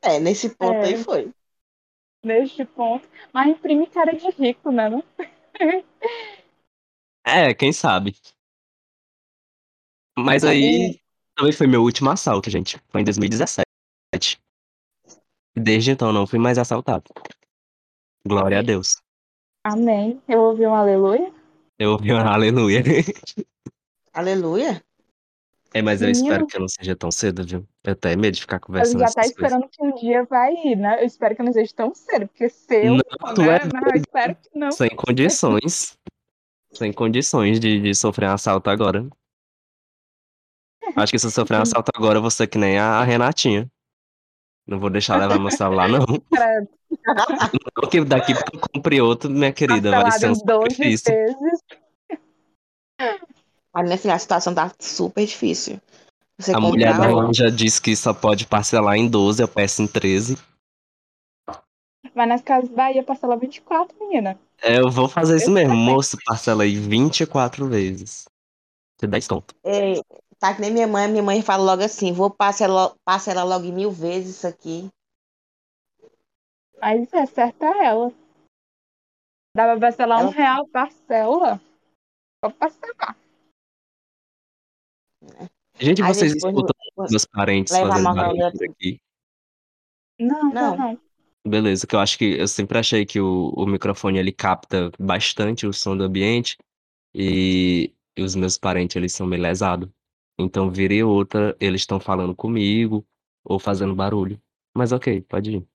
É, nesse ponto É. aí foi. Neste ponto. Mas imprime cara de rico, né? É, quem sabe. Mas aí também foi meu último assalto, gente. Foi em 2017. Desde então não fui mais assaltado. Glória a Deus. Amém. Eu ouvi um aleluia. Eu ouvi um aleluia. Aleluia. É, mas eu espero que eu não seja tão cedo, viu? Eu tenho medo de ficar Eu conversando já essas tá coisas. esperando que um dia vai ir, né? Eu espero que não seja tão cedo, porque se eu Não, tu né? é Não, eu espero que não. Sem condições. Sem condições de, de sofrer um assalto agora. Acho que se eu sofrer um assalto agora, eu vou ser que nem a Renatinha. Não vou deixar levar meu celular, não. Cara, Porque daqui porque eu compre outro, minha querida, vai ser um parcelado 12 sacrifício. vezes. Mas minha filha, a situação tá super difícil. Você A mulher comprar da um- loja disse que só pode parcelar em 12, eu peço em 13. Mas nas Casas Bahia parcela 24, menina. É, eu vou fazer isso Eu mesmo. também. Moço, parcela aí 24 vezes. Você 10 conto. É, tá que nem minha mãe, minha mãe fala logo assim, vou parcelar, parcelar logo mil vezes isso aqui. Mas é certo é ela. Dá pra parcelar um Ela- real, parcela. Pode parcelar. Gente, Aí vocês depois- escutam meus parentes fazendo barulho aqui? Não, não, Não. não. Beleza, que eu acho que eu sempre achei que o, o microfone ele capta bastante o som do ambiente e, e os meus parentes eles são meio lesados. Então, vira e outra, eles estão falando comigo ou fazendo barulho. Mas ok, pode ir.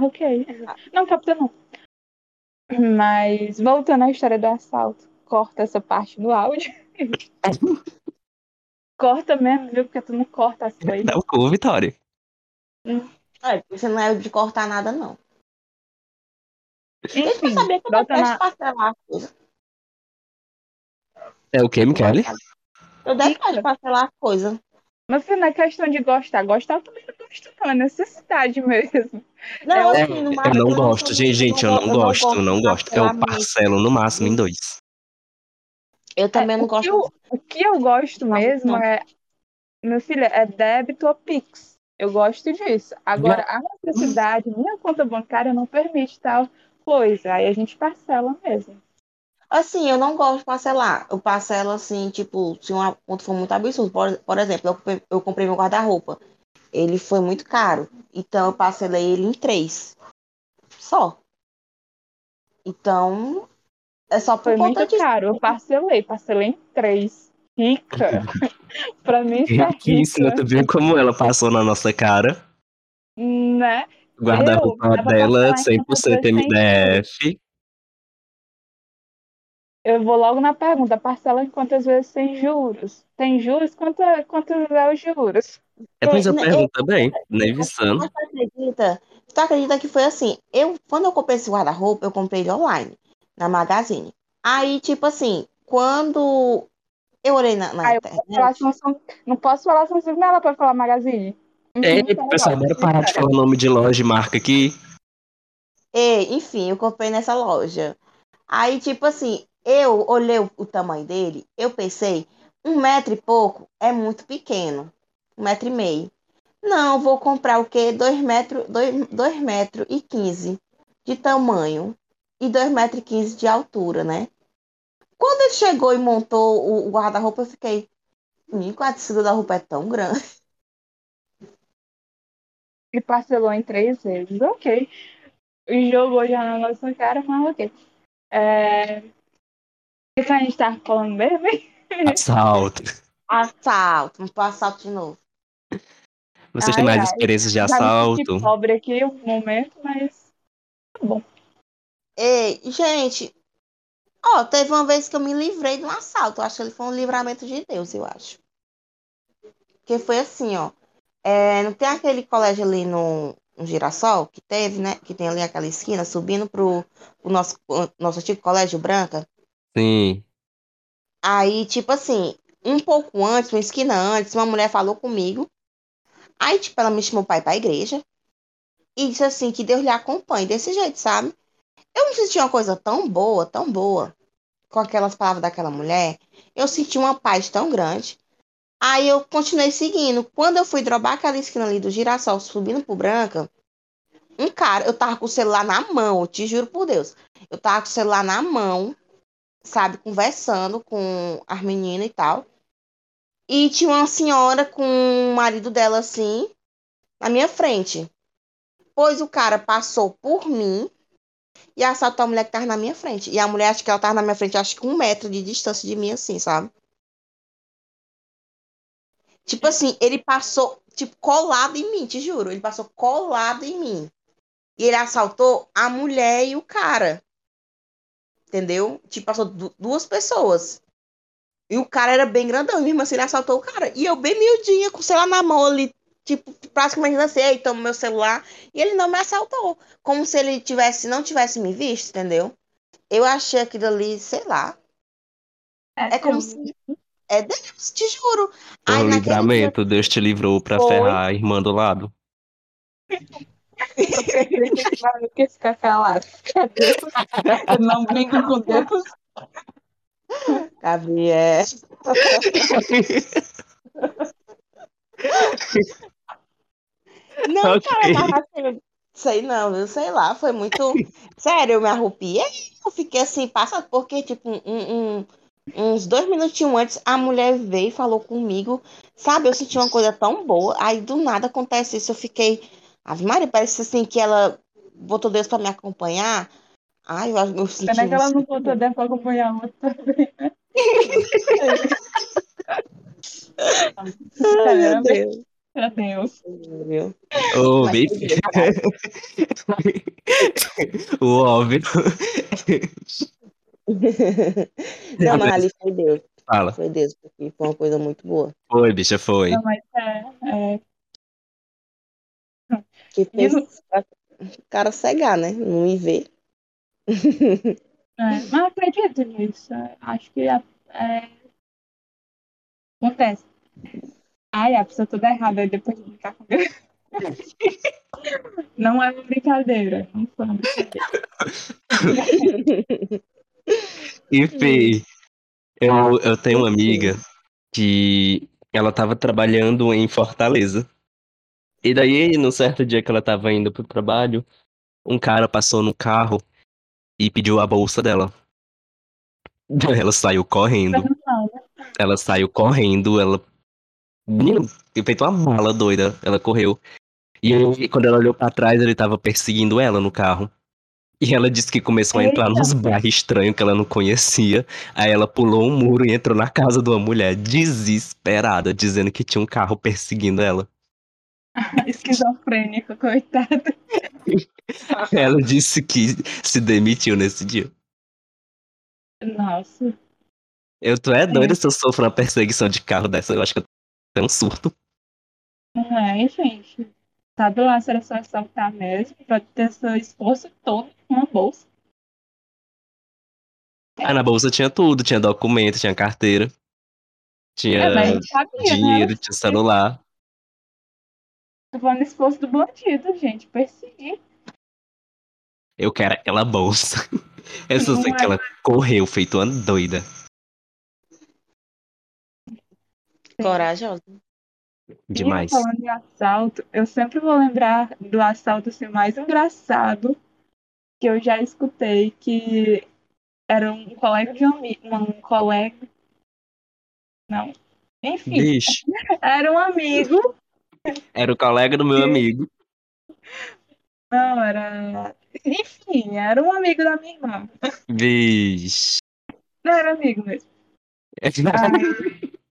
Ok. Não, capta não. Mas voltando à história do assalto, corta essa parte do áudio. corta mesmo, viu? Porque tu não corta as coisas. Dá o cu, Vitória. É, você não é de cortar nada, não. Deixa Enfim, eu saber que eu volta detesto na... parcelar as coisas. É o que, Michele? Eu detesto parcelar as coisas. Mas não é questão de gostar. Gostar eu também não gosto, não. É necessidade mesmo. Não, É, assim, no Eu máximo, não sou gosto, gente, gente, eu não gosto, eu não de gosto. Eu parcelar parcelo no máximo em dois. Eu também É, não o que gosto. eu- O que eu gosto Não, mesmo não. é. Meu filho, é débito ou Pix. Eu gosto disso. Agora, a necessidade, minha conta bancária não permite tal coisa. Aí a gente parcela mesmo. Assim, eu não gosto de parcelar. Eu parcelo assim, tipo, se uma conta for muito absurdo. Por, por exemplo, eu, comprei- eu comprei meu guarda-roupa. Ele foi muito caro. Então eu parcelei ele em três. Só. Então, é só por Foi conta muito disso. caro. Eu parcelei. Parcelei em três. Rica. pra mim, isso é Riquíssima, rica. tu viu como ela passou na nossa cara? Né? O guarda-roupa dela, parcelar em 100% quantas vezes sem MDF. Eu vou logo na pergunta. Parcela em quantas vezes sem juros? Tem juros? Quanta, quantos é os juros? É, pois eu né, pergunto também, nem visando. Mas tu acredita? Tu acredita que foi assim? Eu, quando eu comprei esse guarda-roupa, eu comprei ele online, na Magazine. Aí, tipo assim, quando eu olhei na, na Ah, eu posso internet. falar Samsung. Não posso falar Samsung, ela pode falar Magazine. É, pessoal, bora parar de falar nome de loja e marca aqui. E, enfim, eu comprei nessa loja. Aí, tipo assim, eu olhei o, tamanho dele, eu pensei, um metro e pouco é muito pequeno. Um metro e meio. Não, vou comprar o quê? Dois metros, dois, dois metros e quinze de tamanho e dois metros e quinze de altura, né? Quando ele chegou e montou o, guarda-roupa, eu fiquei, "Nico, a tecido da roupa é tão grande. E parcelou em três vezes. Ok. Jogou já na nossa cara, mas ok. É... O que a gente tá falando mesmo? Assalto. Assalto, vamos para assalto de novo. Vocês têm Ai, mais ai. experiências de assalto? pobre aqui um momento, mas. Ei, gente, ó, teve uma vez que eu me livrei de um assalto. Eu acho que ele foi um livramento de Deus, eu acho. Porque foi assim, ó. É, não tem aquele colégio ali no, no Girassol que teve, né? Que tem ali aquela esquina, subindo pro, pro nosso, o nosso antigo colégio Branca. Sim. Aí, tipo assim, um pouco antes, uma esquina antes, uma mulher falou comigo. Aí, tipo, ela me chamou pai pra igreja. E disse assim, que Deus lhe acompanhe desse jeito, sabe? Eu me senti uma coisa tão boa, tão boa, com aquelas palavras daquela mulher. Eu senti uma paz tão grande. Aí eu continuei seguindo. Quando eu fui drobar aquela esquina ali do girassol, subindo pro Branca, um cara, eu tava com o celular na mão, eu te juro por Deus. Eu tava com o celular na mão, sabe, conversando com as meninas e tal. E tinha uma senhora com o marido dela assim, na minha frente. Pois o cara passou por mim e assaltou a mulher que tava na minha frente. E a mulher, acho que ela tava na minha frente, acho que um metro de distância de mim, assim, sabe? Tipo assim, ele passou, tipo, colado em mim, te juro. Ele passou colado em mim. E ele assaltou a mulher e o cara. Entendeu? Tipo, passou du- duas pessoas. E o cara era bem grandão, e mesmo assim ele assaltou o cara. E eu bem miudinha, com o celular na mão ali, tipo, praticamente assim, ei, toma meu celular. E ele não me assaltou. Como se ele tivesse, não tivesse me visto, entendeu? Eu achei aquilo ali, sei lá. É como se. É Deus, te juro. Aí um naquele dia, livramento. Deus te livrou pra Foi. ferrar a irmã do lado. Eu pensei que esse maluco ia ficar calado. Cadê? Eu não brinco com Deus. Gabriel. Não, Ok. cara, mas assim, sei não, viu? Sei lá, foi muito. Sério, eu me arrupiei. Eu fiquei assim, passado, porque, tipo, um- um- uns dois minutinhos antes, a mulher veio e falou comigo. Sabe, eu senti uma coisa tão boa. Aí do nada acontece isso. Eu fiquei. Ave Maria, parece assim que ela botou Deus pra me acompanhar. Ai, eu, eu senti. Pena que ela não botou Deus pra acompanhar outra também. né? Ai, meu Deus. Meu Deus. Ô, Deus. o óbvio. Não, mas ali foi Deus. Fala. Foi Deus, porque foi uma coisa muito boa. Foi, bicha, foi. Não, mas é, é, Que fez o cara cegar, né? Não ir ver. é, mas eu acredito nisso. é, Acho que é, é, acontece. Ai, a pessoa toda errada aí depois de brincar com Deus. Não é uma brincadeira. Não foi uma brincadeira. Enfim, eu, eu tenho uma amiga que ela tava trabalhando em Fortaleza. E daí, no certo dia que ela tava indo pro trabalho, um cara passou no carro e pediu a bolsa dela. Ela saiu correndo. Né? Ela saiu correndo, ela. Menino, feito uma mala doida. Ela correu. E aí, quando ela olhou pra trás, ele tava perseguindo ela no carro. E ela disse que começou a entrar Eita. nos bairros estranhos que ela não conhecia. Aí ela pulou um muro e entrou na casa de uma mulher desesperada, dizendo que tinha um carro perseguindo ela. Esquizofrênica, coitada. Ela disse que se demitiu nesse dia. Nossa. Eu tô é doida se eu sofro uma perseguição de carro dessa. Eu acho que eu tenho um surto. Não é, gente. Sabe lá se era só assaltar mesmo, pra ter esse esforço todo com uma bolsa. Aí na bolsa tinha tudo, tinha documento, tinha carteira. Tinha É, sabia, né? dinheiro, tinha celular. Tô falando do esforço do bandido, gente. Perseguir. Eu quero aquela bolsa. Eu só sei que ela correu feito uma doida. Corajosa. Demais. E falando em assalto, eu sempre vou lembrar do assalto assim, mais engraçado que eu já escutei, que era um colega de um amigo, um colega. Não. Enfim, Bicho, era um amigo. Era o colega do meu amigo. Não, era. Enfim, era um amigo da minha irmã. Bicho. Não era amigo mesmo.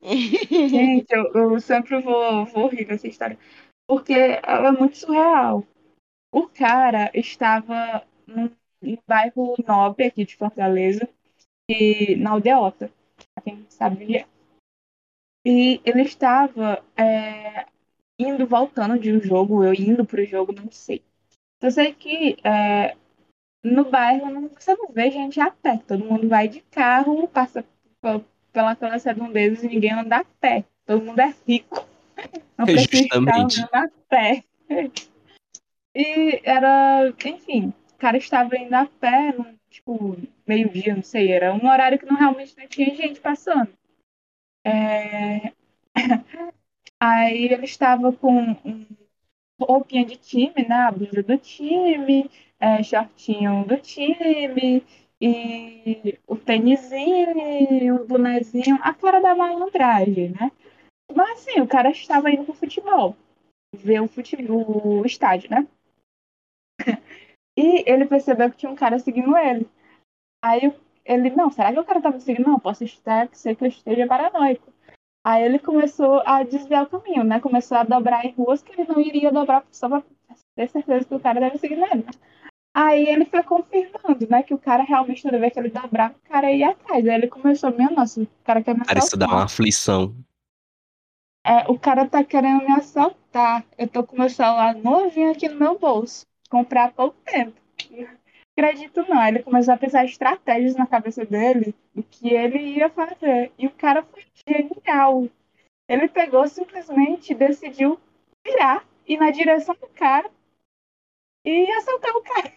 Gente, eu, eu sempre vou, vou rir dessa história. Porque ela é muito surreal. O cara estava num, num bairro nobre aqui de Fortaleza, e, na Aldeota, pra quem é. E ele estava é, indo, voltando de um jogo, eu indo pro jogo, não sei. Eu sei que é, no bairro não, você não vê gente a pé, todo mundo vai de carro, passa pe- pela aquelas redondezas e ninguém anda a pé. Todo mundo é rico. Não precisa estar Justamente. andando a pé. E era, enfim, o cara estava indo a pé, tipo, meio-dia, não sei, era um horário que não realmente não tinha gente passando. É, Aí ele estava com roupinha de time, né? A blusa do time, é, shortinho do time, e o tênisinho, o bonezinho, a cara da malandragem, né? Mas assim, o cara estava indo pro futebol, ver o, fute... o estádio, né? E ele percebeu que tinha um cara seguindo ele. Aí ele, não, será que o cara tá me seguindo? Não, posso estar, ser que eu esteja paranoico. Aí ele começou a desviar o caminho, né? Começou a dobrar em ruas que ele não iria dobrar só pra ter certeza que o cara deve seguir ele. Aí ele foi confirmando, né? Que o cara realmente toda vez que ele dobrava, o cara ia atrás. Aí ele começou, minha nossa, o cara quer me Cara, isso dá assaltar. uma aflição. É, o cara tá querendo me assaltar. Eu tô com meu celular novinho aqui no meu bolso. Comprar há pouco tempo. Acredito não. Ele começou a pensar estratégias na cabeça dele do que ele ia fazer. E o cara foi genial. Ele pegou simplesmente decidiu virar, ir na direção do cara e assaltar o cara.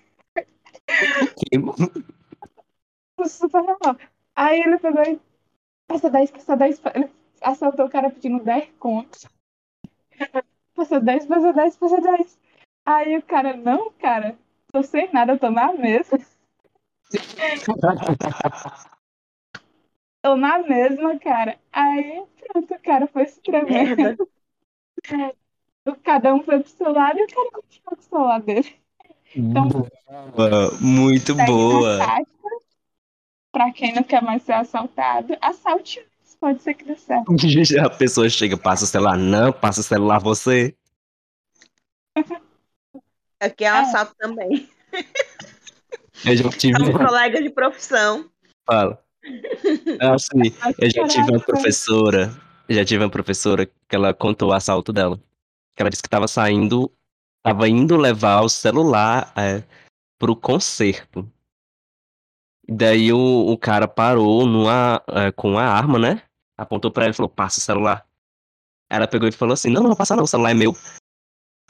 Super normal. Aí ele pegou e passou 10, passou 10, ele assaltou o cara pedindo 10 contos. Passou 10, passou 10, passou 10. Aí o cara, não, cara, tô sem nada, tô na mesa. tô na mesma, cara. Aí, pronto, o cara foi se tremendo. Cada um foi pro seu lado e o cara continuou pro seu lado dele. Então, boa, muito boa. Pra quem não quer mais ser assaltado, assalte antes, pode ser que dê certo. A pessoa chega, passa o celular. Não, passa o celular você. Aqui é um É. assalto também. Eu já tive. Somos colegas de profissão. Fala. Ah, sim. Mas Eu já tive uma professora. Eu já tive uma professora que ela contou o assalto dela. Que ela disse que tava saindo. Tava indo levar o celular é, pro concerto. Daí o, o cara parou numa, é, com a arma, né? Apontou pra ela e falou: passa o celular. Ela pegou e falou assim: não, não vou passar não, o celular é meu.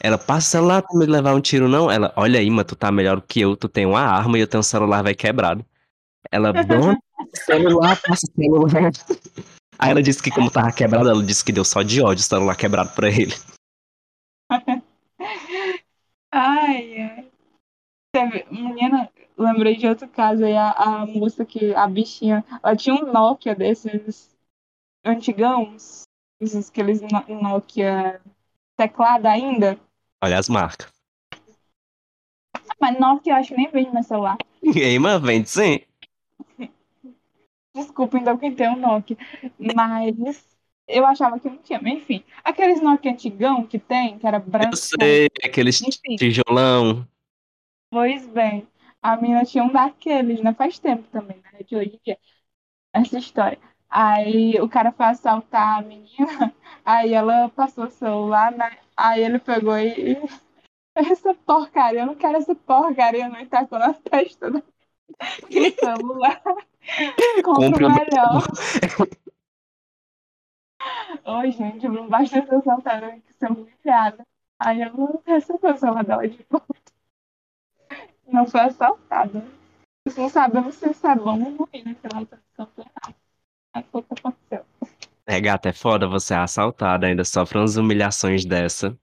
Ela, passa o celular pra me levar um tiro, não? Ela, olha aí, mas tu tá melhor que eu, tu tem uma arma e eu tenho um celular, vai quebrado. Ela, dona, celular, passa o celular. Aí ela disse que como tava quebrado, ela disse que deu só de ódio o celular quebrado pra ele. Ai, ai. Menina, lembrei de outro caso aí, a, a moça que, a bichinha, ela tinha um Nokia desses antigãos, esses aqueles No- Nokia teclado ainda. Olha as marcas. Mas Nokia eu acho que nem vende mais celular. Mas vende sim. Desculpa, então, quem tem um Nokia. Mas eu achava que não tinha. Mas, enfim, aqueles Nokia antigão que tem, que era branco. Eu sei, aqueles Enfim. tijolão. Pois bem, a menina tinha um daqueles, né? Faz tempo também, né? De hoje em dia. Essa história. Aí o cara foi assaltar a menina, aí ela passou o celular, né? Aí ele pegou e. Essa porcaria, eu não quero essa porcaria, não. E tacou na testa do celular. Compre o melhor. Oi, gente, não basta ser assaltada, que ser humilhada. Aí eu não recebi o celular dela de volta. Não foi assaltada. Não sabemos se isso é bom ou ruim naquela campeonato. Mas foi o que aconteceu. É, gata, é foda você é assaltada, ainda sofre umas humilhações dessa.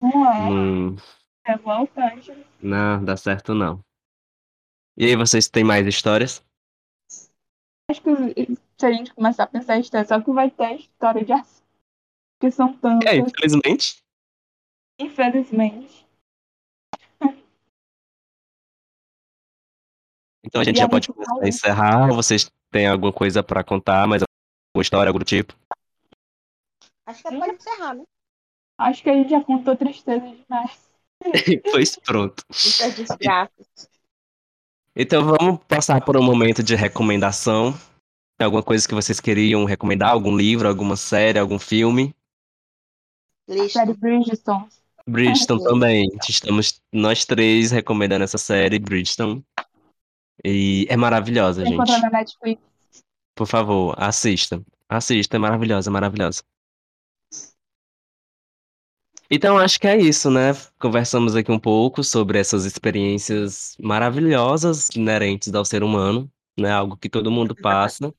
Não é Hum, revoltante. não, dá certo não. E aí, vocês têm mais histórias? Acho que se a gente começar a pensar em história, só que vai ter história de assalto. Porque são É, tantas, infelizmente. infelizmente. Então a gente E já pode começar a encerrar. Ou vocês têm alguma coisa pra contar, mais alguma história, algum tipo? Acho que pode encerrar, né? Acho que a gente já contou tristeza demais. pois pronto. Muitas desgraças. Então vamos passar por um momento de recomendação. Tem alguma coisa que vocês queriam recomendar? Algum livro, alguma série, algum filme? Lista. Série Bridgestone. Bridgeton Sim. também. Estamos nós três recomendando essa série, Bridgeton. E é maravilhosa, gente. Na Netflix. Por favor, assista. Assista, é maravilhosa, é maravilhosa. Então acho que é isso, né? Conversamos aqui um pouco sobre essas experiências maravilhosas inerentes ao ser humano, né? Algo que todo mundo passa.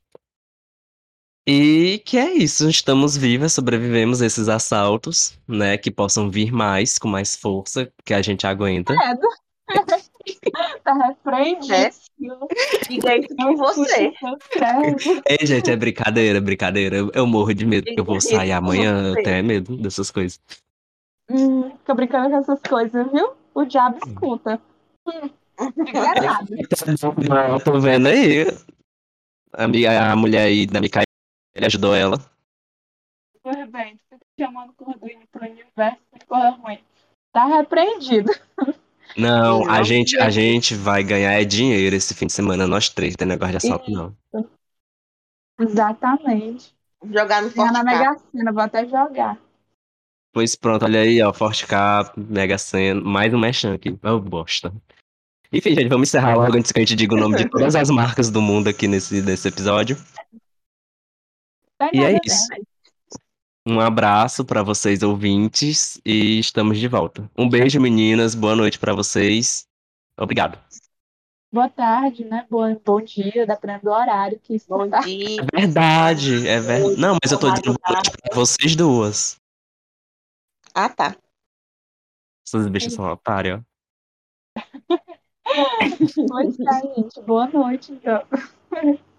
E que é isso, estamos vivas, sobrevivemos a esses assaltos, né? Que possam vir mais, com mais força, que a gente aguenta. Tá repreendíssimo. Diga isso você. Ei, gente, é brincadeira, brincadeira. Eu, eu morro de medo, porque eu vou sair amanhã, eu tenho medo dessas coisas. Hum, fica brincando com essas coisas, viu? O diabo escuta. Hum, enganado. Não, tô vendo aí. A, amiga- a mulher aí da Micaela ajudou ela. Pois bem, tu fica chamando Corduinho pro universo, tem coisa ruim. Tá repreendido. Não, a gente, a gente. vai ganhar é dinheiro esse fim de semana, nós três. Tem negócio de assalto, não. Exatamente. Jogar no na Forte Cap. Mega Sena, vou até jogar. Pois pronto, olha aí, ó. Forte Cap, Mega Sena, mais um mechan aqui. Oh, bosta. Enfim, gente, vamos encerrar logo antes que a gente diga o nome de todas as marcas do mundo aqui nesse, nesse episódio. E é isso. Um abraço para vocês ouvintes e estamos de volta. Um beijo, meninas. Boa noite para vocês. Obrigado. Boa tarde, né? Bom, bom dia, dependendo do horário que isso Bom tá. dia. É verdade, é verdade. Não, mas eu tô dizendo boa noite pra vocês duas. Ah, tá. Essas bichas são otárias. Pois tá, gente. Boa noite, então.